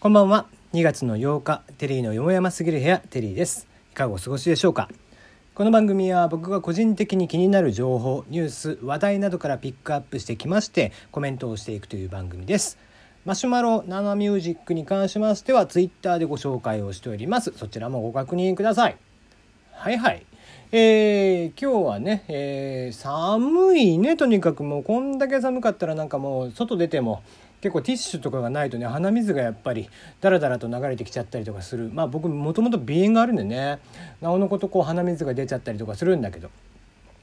こんばんは。2月の8日テリーのよもやますぎる部屋テリーです。いかがお過ごしでしょうか？この番組は僕が個人的に気になる情報ニュース話題などからピックアップしてきましてコメントをしていくという番組です。マシュマロナナミュージックに関しましてはツイッターでご紹介をしております。そちらもご確認ください。はいはい。えー、今日はね、えー、寒いねとにかく。もうこんだけ寒かったらなんかもう外出ても結構ティッシュとかがないとね鼻水がやっぱりダラダラと流れてきちゃったりとかするまあ僕もともと鼻炎があるんでねなおのことこう鼻水が出ちゃったりとかするんだけど。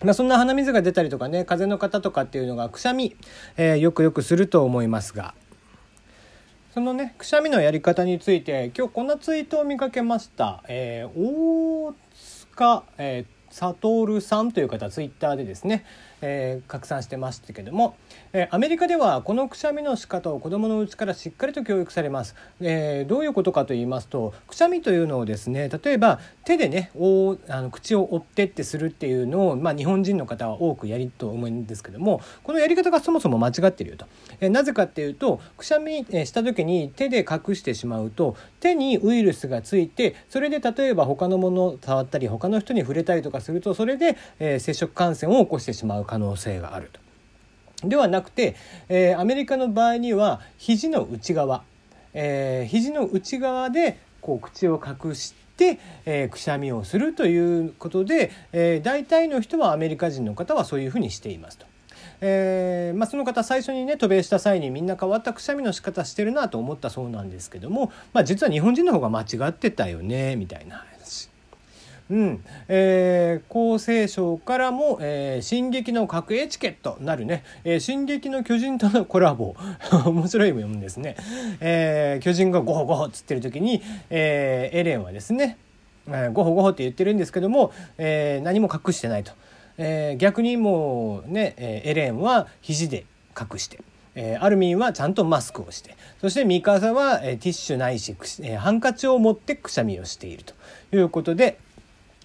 まあ、そんな鼻水が出たりとかね風邪の方とかっていうのがくしゃみ、えー、よくよくすると思いますがそのねくしゃみのやり方について今日こんなツイートを見かけました。えー、大塚、えー、悟さんという方ツイッターでですねえー、拡散してましたけども、えー、アメリカではこのくしゃみの仕方を子どものうちからしっかりと教育されます、えー、どういうことかと言いますとくしゃみというのをですね例えば手でねおあの口を折ってってするっていうのを、まあ、日本人の方は多くやりと思うんですけどもこのやり方がそもそも間違ってるよと、え、なぜかっていうとくしゃみした時に手で隠してしまうと手にウイルスがついてそれで例えば他のものを触ったり他の人に触れたりとかするとそれで、え、接触感染を起こしてしまう。可能性があると。ではなくて、えー、アメリカの場合には肘の内側、えー、肘の内側でこう口を隠して、えー、くしゃみをするということで、えー、大体の人はアメリカ人の方はそういうふうにしていますと。えーまあ、その方最初にね渡米した際にみんな変わったくしゃみの仕方してるなと思ったそうなんですけども、まあ、実は日本人の方が間違ってたよねみたいなうん。えー、厚生省からも、えー、進撃の核エチケットなるね、えー、進撃の巨人とのコラボ。面白いもんですね、えー、巨人がゴホゴホっつってる時に、えー、エレンはですね、えー、ゴホゴホって言ってるんですけども、えー、何も隠してないと、えー、逆にもうね、えー、エレンは肘で隠して。えー、アルミンはちゃんとマスクをして。そしてミカサは、えー、ティッシュないし、えー、ハンカチを持ってくしゃみをしているということで、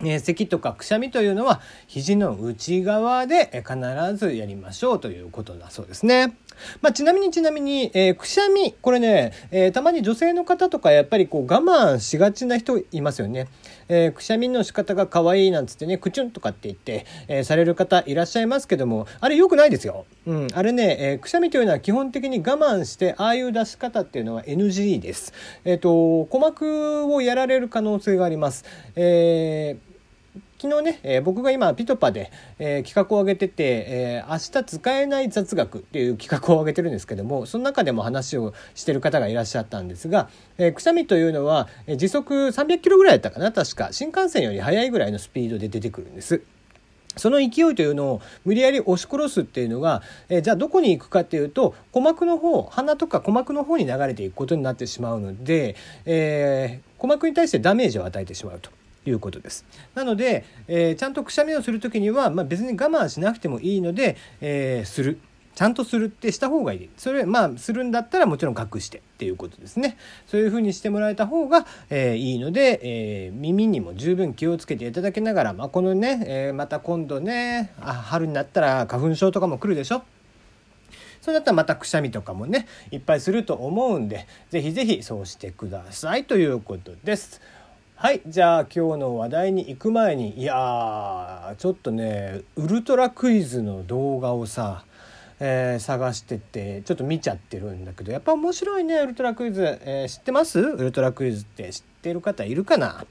えー、咳とかくしゃみというのは肘の内側で必ずやりましょうということだそうですね。まあ、ちなみにちなみに、えー、くしゃみこれね、えー、たまに女性の方とかやっぱりこう我慢しがちな人いますよね。えー、くしゃみの仕方が可愛いなんつってねくちゅんとかって言って、え、される方いらっしゃいますけどもあれ良くないですよ。うん、あれね、え、くしゃみというのは基本的に我慢してああいう出し方っていうのは NG です。えっ、と鼓膜をやられる可能性があります。えー昨日ね、えー、僕が今ピトパで、えー、企画を上げてて、えー、明日使えない雑学っていう企画を上げてるんですけどもその中でも話をしてる方がいらっしゃったんですが、えー、くしゃみというのは、え、時速300キロぐらいだったかな確か新幹線より速いぐらいのスピードで出てくるんです。その勢いというのを無理やり押し殺すっていうのが、え、じゃあどこに行くかっていうと鼓膜の方鼻とか鼓膜の方に流れていくことになってしまうので、えー、鼓膜に対してダメージを与えてしまうと。いうことです。なので、えー、ちゃんとくしゃみをする時には、まあ、別に我慢しなくてもいいので、えー、する。ちゃんとするってした方がいい。それ、まあ、するんだったらもちろん隠してっていうことですね。そういうふうにしてもらえた方が、えー、いいので、えー、耳にも十分気をつけていただきながら、まあ、このね、えー、また今度ねあ、春になったら花粉症とかも来るでしょ？それだったらまたくしゃみとかもね、いっぱいすると思うんで、ぜひぜひそうしてくださいということです。はいじゃあ今日の話題に行く前にいやちょっとねウルトラクイズの動画をさ、えー、探しててちょっと見ちゃってるんだけどやっぱ面白いねウルトラクイズ、えー、知ってます？ウルトラクイズって知ってる方いるかな、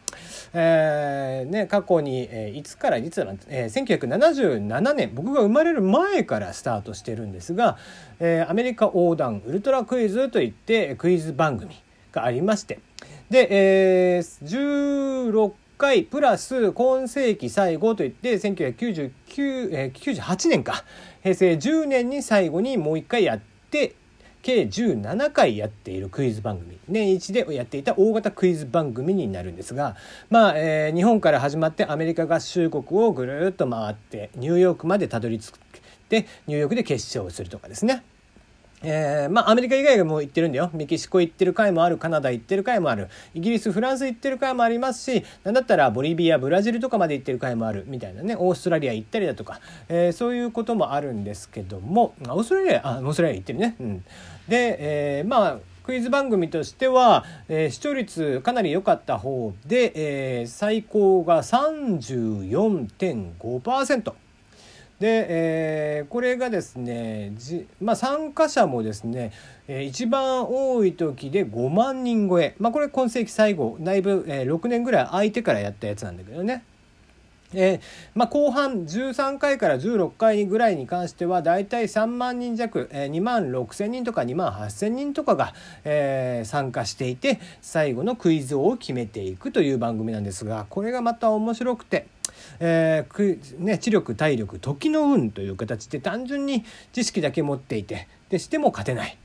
えー、ね、過去に、えいつから実は、え1977年僕が生まれる前からスタートしてるんですが、えアメリカ横断ウルトラクイズといってクイズ番組がありましてで、えー、16回プラス今世紀最後といって1999、えー、年か。平成10年に最後にもう一回やって計17回やっているクイズ番組。年一でやっていた大型クイズ番組になるんですがまあ、えー、日本から始まってアメリカ合衆国をぐるっと回ってニューヨークまでたどり着いてニューヨークで決勝するとかですね。えー、まあアメリカ以外も行ってるんだよ。メキシコ行ってる回もあるカナダ行ってる回もある。イギリスフランス行ってる回もありますしなんだったらボリビアブラジルとかまで行ってる回もある。みたいなね。オーストラリア行ったりだとか、えー、そういうこともあるんですけども。オーストラリアあオーストラリア行ってるね、うん、で、えー、まあクイズ番組としては、えー、視聴率かなり良かった方で、えー、最高が34.5%。で、えー、これがですねじ、まあ、参加者もですね、えー、一番多い時で5万人超え、まあ、これ今世紀最後だいぶ、えー、6年ぐらい空いてからやったやつなんだけどね。えーまあ、後半13回から16回ぐらいに関してはだいたい3万人弱、えー、2万6,000人とか2万8,000人とかが、えー、参加していて最後のクイズ王を決めていくという番組なんですがこれがまた面白くて。えーね、知力体力時の運という形で単純に知識だけ持っていてでしても勝てない。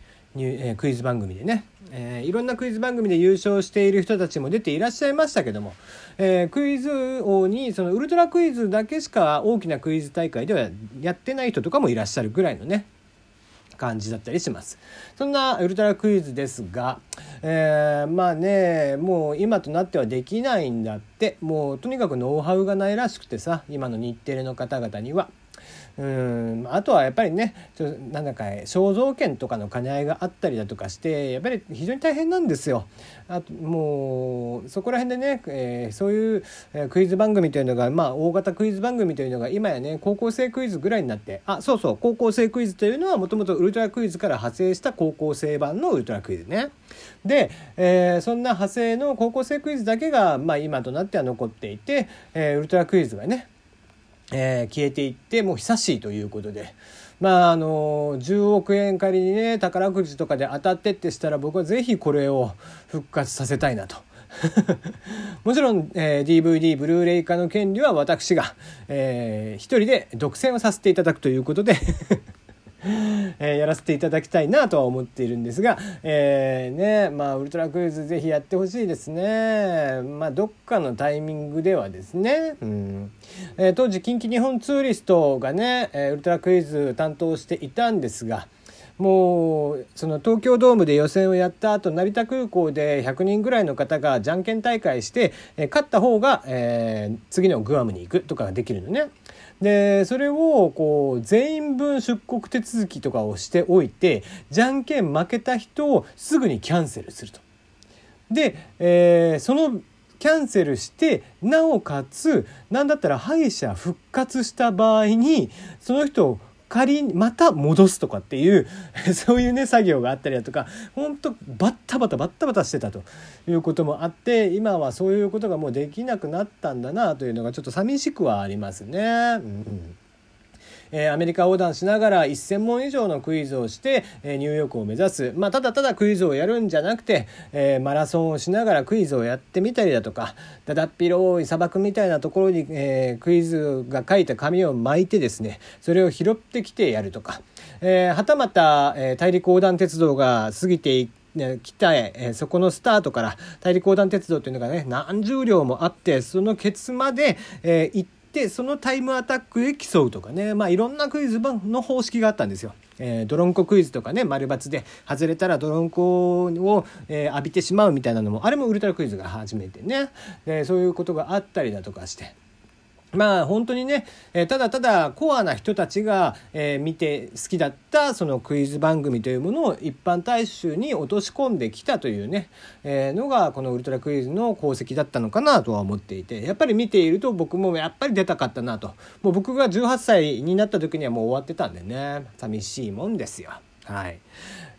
え、クイズ番組でね、えー、いろんなクイズ番組で優勝している人たちも出ていらっしゃいましたけども、えー、クイズ王にそのウルトラクイズだけしか大きなクイズ大会ではやってない人とかもいらっしゃるぐらいのね感じだったりしますそんなウルトラクイズですが、えー、まあねもう今となってはできないんだってもうとにかくノウハウがないらしくてさ今の日テレの方々には。うんあとはやっぱりねちょなんだか肖像権とかの兼ね合いがあったりだとかしてやっぱり非常に大変なんですよ。あともうそこら辺でね、えー、そういうクイズ番組というのがまあ大型クイズ番組というのが今やね高校生クイズぐらいになってあそうそう高校生クイズというのはもともとウルトラクイズから派生した高校生版のウルトラクイズね。で、えー、そんな派生の高校生クイズだけが、まあ、今となっては残っていて、えー、ウルトラクイズがねえー、消えていってもう久しいということで。まああの10億円仮にね宝くじとかで当たってってしたら僕は是非これを復活させたいなと。もちろん、えー、DVD ブルーレイ化の権利は私が、えー、一人で独占をさせていただくということで え、やらせていただきたいなとは思っているんですが、えー、ねまあウルトラクイズぜひやってほしいですね。まあどっかのタイミングではですね、うん。えー、当時近畿日本ツーリストがね、えウルトラクイズ担当していたんですがもうその東京ドームで予選をやった後成田空港で100人ぐらいの方がじゃんけん大会して、え勝った方が、えー、次のグアムに行くとかができるのね。でそれをこう全員分出国手続きとかをしておいてじゃんけん負けた人をすぐにキャンセルすると。で、えー、そのキャンセルしてなおかつ何だったら敗者復活した場合にその人を仮にまた戻すとかっていう そういうね作業があったりだとか本当バッタバタバッタバタしてたということもあって今はそういうことがもうできなくなったんだなというのがちょっと寂しくはありますね。うんえー、アメリカ横断しながら1,000問以上のクイズをして、えー、ニューヨークを目指す、まあ、ただただクイズをやるんじゃなくて、えー、マラソンをしながらクイズをやってみたりだとかだだっ広い砂漠みたいなところに、えー、クイズが書いた紙を巻いてですねそれを拾ってきてやるとか、えー、はたまた、えー、大陸横断鉄道が過ぎてい来たえそこのスタートから大陸横断鉄道というのがね何十両もあってそのケツまで、えー、行っでそのタイムアタックで競うとかねまあいろんなクイズの方式があったんですよ。えー、ドロンコクイズとかね丸抜で外れたらドロンコを、えー、浴びてしまうみたいなのもあれもウルトラクイズが初めてね、え、そういうことがあったりだとかして。まあ本当にね、えー、ただただコアな人たちが、えー、見て好きだったそのクイズ番組というものを一般大衆に落とし込んできたというね、えー、のがこのウルトラクイズの功績だったのかなとは思っていてやっぱり見ていると僕もやっぱり出たかったなともう僕が18歳になった時にはもう終わってたんでね寂しいもんですよ。はい。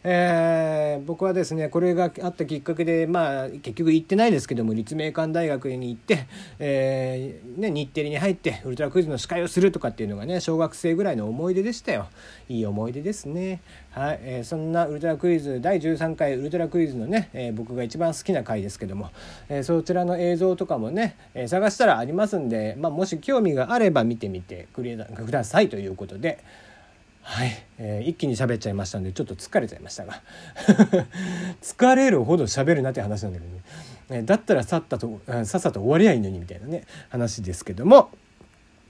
えー、僕はですねこれがあったきっかけでまあ結局行ってないですけども立命館大学に行って、えーね、日テレに入ってウルトラクイズの司会をするとかっていうのがね小学生ぐらいの思い出でしたよいい思い出ですねはい、えー、そんなウルトラクイズ第13回ウルトラクイズのね、え、僕が一番好きな回ですけども、え、そちらの映像とかもね、え、探したらありますんで、まあ、もし興味があれば見てみてくださいということで。はい、えー、一気に喋っちゃいましたんでちょっと疲れちゃいましたが。疲れるほど喋るなって話なんだけどね、えー、だったらさっさとさっさと終わりゃいいのにみたいなね話ですけども。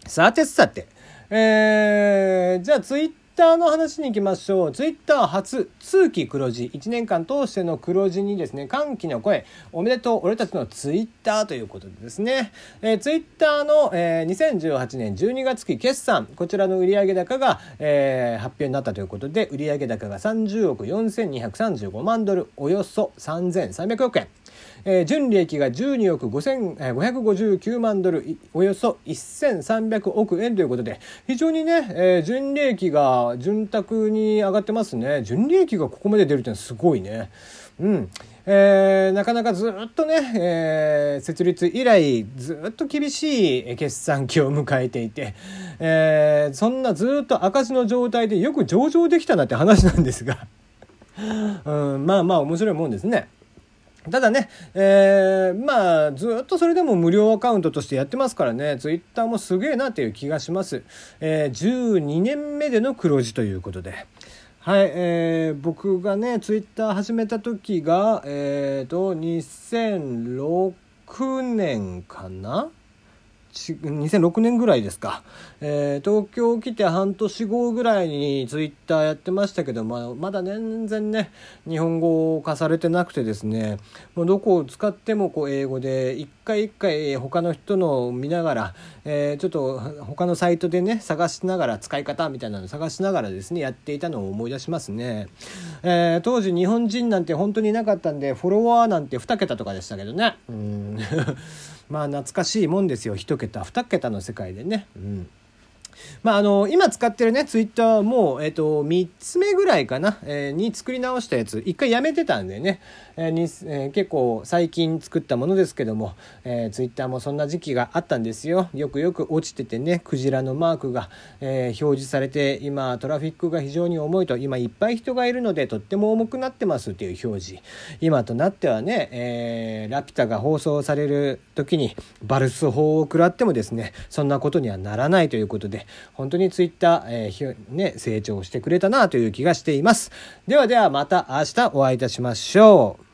さてさて、えー、じゃあツイッターターの話に行きましょう。ツイッター初通期黒字、1年間通しての黒字にですね、歓喜の声、おめでとう、俺たちのツイッターということでですね、えー、ツイッターの、えー、2018年12月期決算、こちらの売上高が、えー、発表になったということで、売上高が30億4235万ドル、およそ3300億円。えー、純利益が12億559万ドルおよそ1300億円ということで非常にね、えー、純利益が潤沢に上がってますね。純利益がここまで出るってのはすごいね。うん。えー、なかなかずっとね、えー、設立以来ずっと厳しい決算期を迎えていて、えー、そんなずっと赤字の状態でよく上場できたなって話なんですが。うん、まあまあ面白いもんですね。ただね、えー、まあ、ずっとそれでも無料アカウントとしてやってますからね、ツイッターもすげえなっていう気がします。えー、12年目での黒字ということで。はい、えー、僕がね、ツイッター始めた時が、えっ、ー、と、2006年かな？2006年ぐらいですか、えー、東京来て半年後ぐらいにツイッターやってましたけど、まあ、まだ全然ね日本語化されてなくてですねもうどこを使ってもこう英語で一回一回他の人のを見ながら、えー、ちょっと他のサイトでね探しながら使い方みたいなの探しながらですねやっていたのを思い出しますね、えー、当時日本人なんて本当にいなかったんでフォロワーなんて2桁とかでしたけどね。うん。まあ懐かしいもんですよ。1桁2桁の世界でね。うん。まあ、あの今使ってるねツイッターも、えーと、3つ目ぐらいかな、えー、に作り直したやつ。一回やめてたんでね、えー、結構最近作ったものですけども、えー、ツイッターもそんな時期があったんですよよくよく落ちててねクジラのマークが、えー、表示されて今トラフィックが非常に重いと今いっぱい人がいるのでとっても重くなってますっていう表示今となってはね、えー、ラピュタが放送される時にバルス法を食らってもですねそんなことにはならないということで本当にツイッター、えーね、成長してくれたなという気がしています。ではではまた明日お会いいたしましょう。